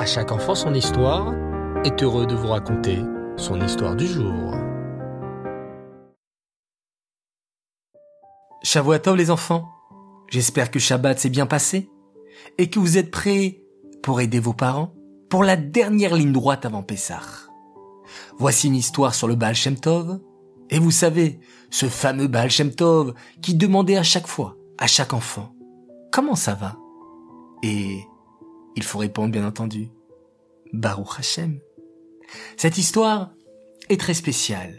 À chaque enfant son histoire est heureux de vous raconter son histoire du jour. Shavuatov les enfants, j'espère que Shabbat s'est bien passé et que vous êtes prêts pour aider vos parents pour la dernière ligne droite avant Pessah. Voici une histoire sur le Baal Shem Tov. Et vous savez, ce fameux Baal Shem Tov qui demandait à chaque fois, à chaque enfant, comment ça va? Et il faut répondre bien entendu, Baruch Hashem. Cette histoire est très spéciale,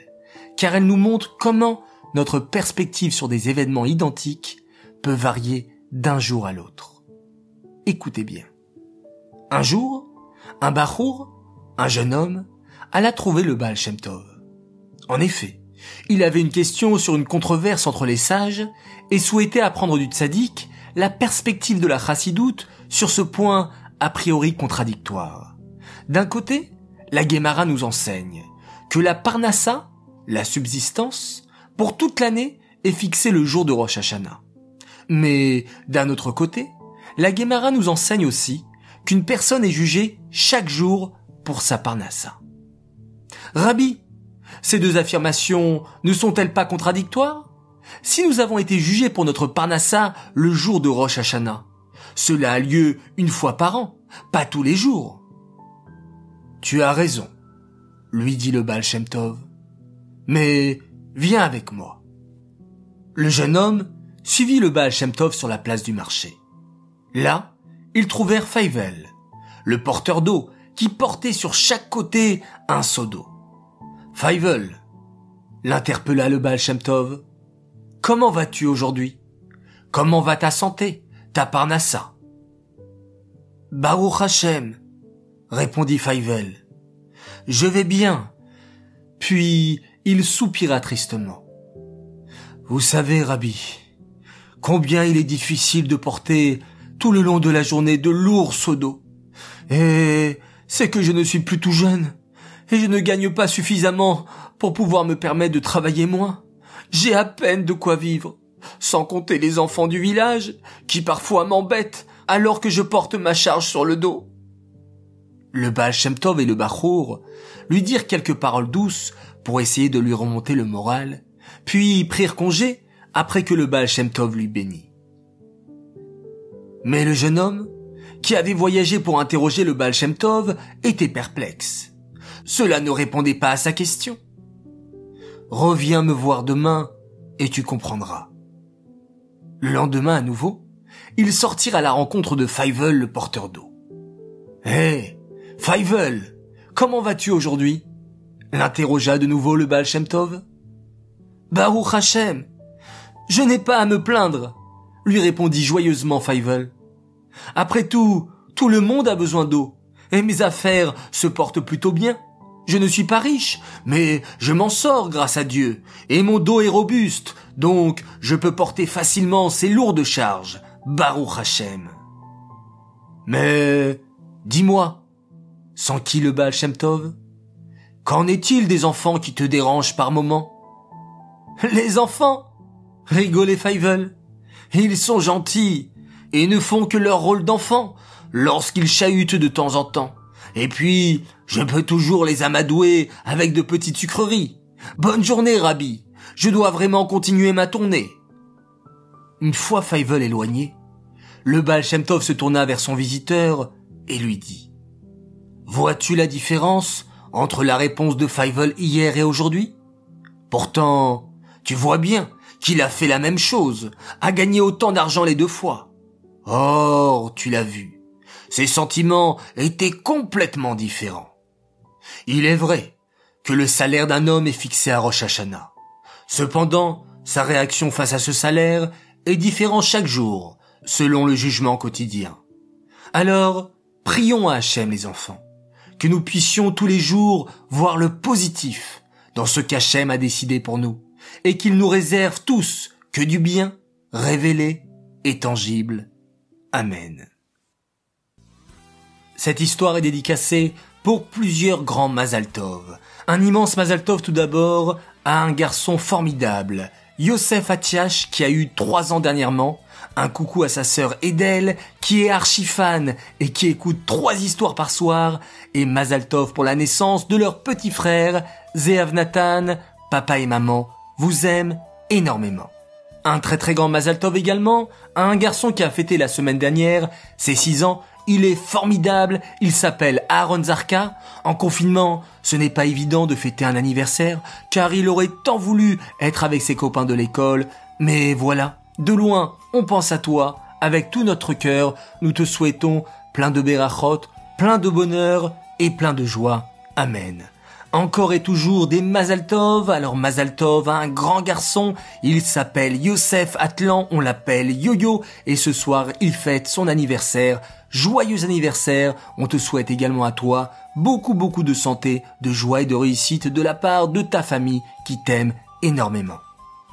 car elle nous montre comment notre perspective sur des événements identiques peut varier d'un jour à l'autre. Écoutez bien. Un jour, un Bachour, un jeune homme, alla trouver le Baal Tov. En effet, il avait une question sur une controverse entre les sages et souhaitait apprendre du tzaddik la perspective de la chassidoute sur ce point a priori contradictoire. D'un côté, la Guémara nous enseigne que la Parnassa, la subsistance, pour toute l'année est fixée le jour de Rosh Hashanah. Mais d'un autre côté, la Guémara nous enseigne aussi qu'une personne est jugée chaque jour pour sa Parnassa. Rabbi, ces deux affirmations ne sont-elles pas contradictoires? Si nous avons été jugés pour notre Parnassa le jour de Rosh Hashanah, cela a lieu une fois par an, pas tous les jours. Tu as raison, lui dit le Baal. Mais viens avec moi. Le jeune homme suivit le Baal sur la place du marché. Là, ils trouvèrent Faivel, le porteur d'eau, qui portait sur chaque côté un seau d'eau. Faivel, l'interpella le Baal. Comment vas-tu aujourd'hui? Comment va ta santé, ta parnassa? Baruch Hashem, répondit Faivel. Je vais bien. Puis il soupira tristement. Vous savez, Rabbi, combien il est difficile de porter tout le long de la journée de lourds seaux d'eau. Et c'est que je ne suis plus tout jeune, et je ne gagne pas suffisamment pour pouvoir me permettre de travailler moins. J'ai à peine de quoi vivre, sans compter les enfants du village, qui parfois m'embêtent alors que je porte ma charge sur le dos. Le Baal Shem Tov et le Bachour lui dirent quelques paroles douces pour essayer de lui remonter le moral, puis prirent congé après que le Baal Shem Tov lui bénit. Mais le jeune homme, qui avait voyagé pour interroger le Baal Shem Tov, était perplexe. Cela ne répondait pas à sa question. Reviens me voir demain et tu comprendras. Le lendemain à nouveau, ils sortirent à la rencontre de Feivel, le porteur d'eau. Hé, hey, Feivel, comment vas-tu aujourd'hui? L'interrogea de nouveau le Baal Shem Tov. Baruch Hashem, je n'ai pas à me plaindre, lui répondit joyeusement Feivel. Après tout, tout le monde a besoin d'eau, et mes affaires se portent plutôt bien. Je ne suis pas riche, mais je m'en sors grâce à Dieu, et mon dos est robuste, donc je peux porter facilement ces lourdes charges. Baruch Hashem. Mais, dis-moi, sans qui le Baal Shem Tov? Qu'en est-il des enfants qui te dérangent par moments? Les enfants rigolait Feivel. Ils sont gentils et ne font que leur rôle d'enfant lorsqu'ils chahutent de temps en temps. Et puis, je peux toujours les amadouer avec de petites sucreries. Bonne journée, Rabbi. Je dois vraiment continuer ma tournée. Une fois Feivel éloigné, le Baal se tourna vers son visiteur et lui dit Vois-tu la différence entre la réponse de Feivel hier et aujourd'hui? Pourtant, tu vois bien qu'il a fait la même chose, a gagné autant d'argent les deux fois. Or, tu l'as vu, ses sentiments étaient complètement différents. Il est vrai que le salaire d'un homme est fixé à Rosh Hashanah. Cependant, sa réaction face à ce salaire est différente chaque jour, selon le jugement quotidien. Alors, prions à Hachem les enfants, que nous puissions tous les jours voir le positif dans ce qu'Hachem a décidé pour nous et qu'il nous réserve tous que du bien révélé et tangible. Amen. Cette histoire est dédicacée pour plusieurs grands Mazaltov. Un immense Mazaltov tout d'abord à un garçon formidable, Yosef Atiash qui a eu trois ans dernièrement, un coucou à sa sœur Edel qui est archi fan et qui écoute trois histoires par soir, et Mazaltov pour la naissance de leur petit frère, Zeav Nathan, papa et maman vous aiment énormément. Un très très grand Mazaltov également, un garçon qui a fêté la semaine dernière ses six ans il est formidable, il s'appelle Aaron Zarka. En confinement, ce n'est pas évident de fêter un anniversaire, car il aurait tant voulu être avec ses copains de l'école. Mais voilà, de loin, on pense à toi, avec tout notre cœur, nous te souhaitons plein de berachot, plein de bonheur et plein de joie. Amen. Encore et toujours des Mazaltov. Alors Mazaltov a un grand garçon. Il s'appelle Youssef Atlan. On l'appelle Yo-Yo. Et ce soir, il fête son anniversaire. Joyeux anniversaire. On te souhaite également à toi beaucoup beaucoup de santé, de joie et de réussite de la part de ta famille qui t'aime énormément.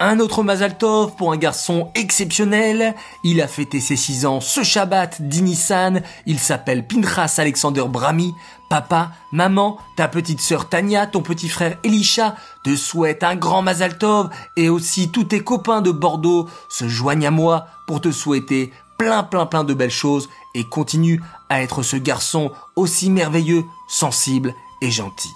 Un autre Mazaltov pour un garçon exceptionnel. Il a fêté ses 6 ans ce Shabbat d'Inissan. Il s'appelle Pinchas Alexander Brami. Papa, maman, ta petite sœur Tania, ton petit frère Elisha te souhaitent un grand Mazaltov et aussi tous tes copains de Bordeaux se joignent à moi pour te souhaiter plein plein plein de belles choses et continue à être ce garçon aussi merveilleux, sensible et gentil.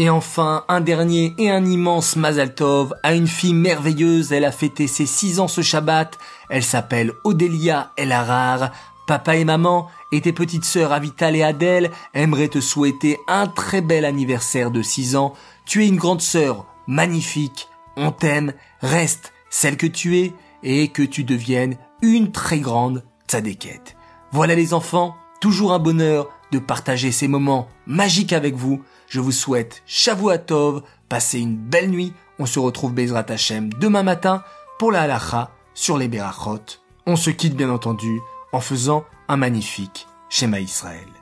Et enfin, un dernier et un immense Mazaltov à une fille merveilleuse. Elle a fêté ses six ans ce Shabbat. Elle s'appelle Odélia Elarar. Papa et maman et tes petites sœurs Avital et Adèle aimeraient te souhaiter un très bel anniversaire de six ans. Tu es une grande sœur, magnifique. On t'aime. Reste celle que tu es et que tu deviennes une très grande tzadékette. Voilà les enfants, toujours un bonheur de partager ces moments magiques avec vous. Je vous souhaite Tov, passez une belle nuit. On se retrouve Bezrat Hashem demain matin pour la halacha sur les Berachot. On se quitte bien entendu en faisant un magnifique schéma Israël.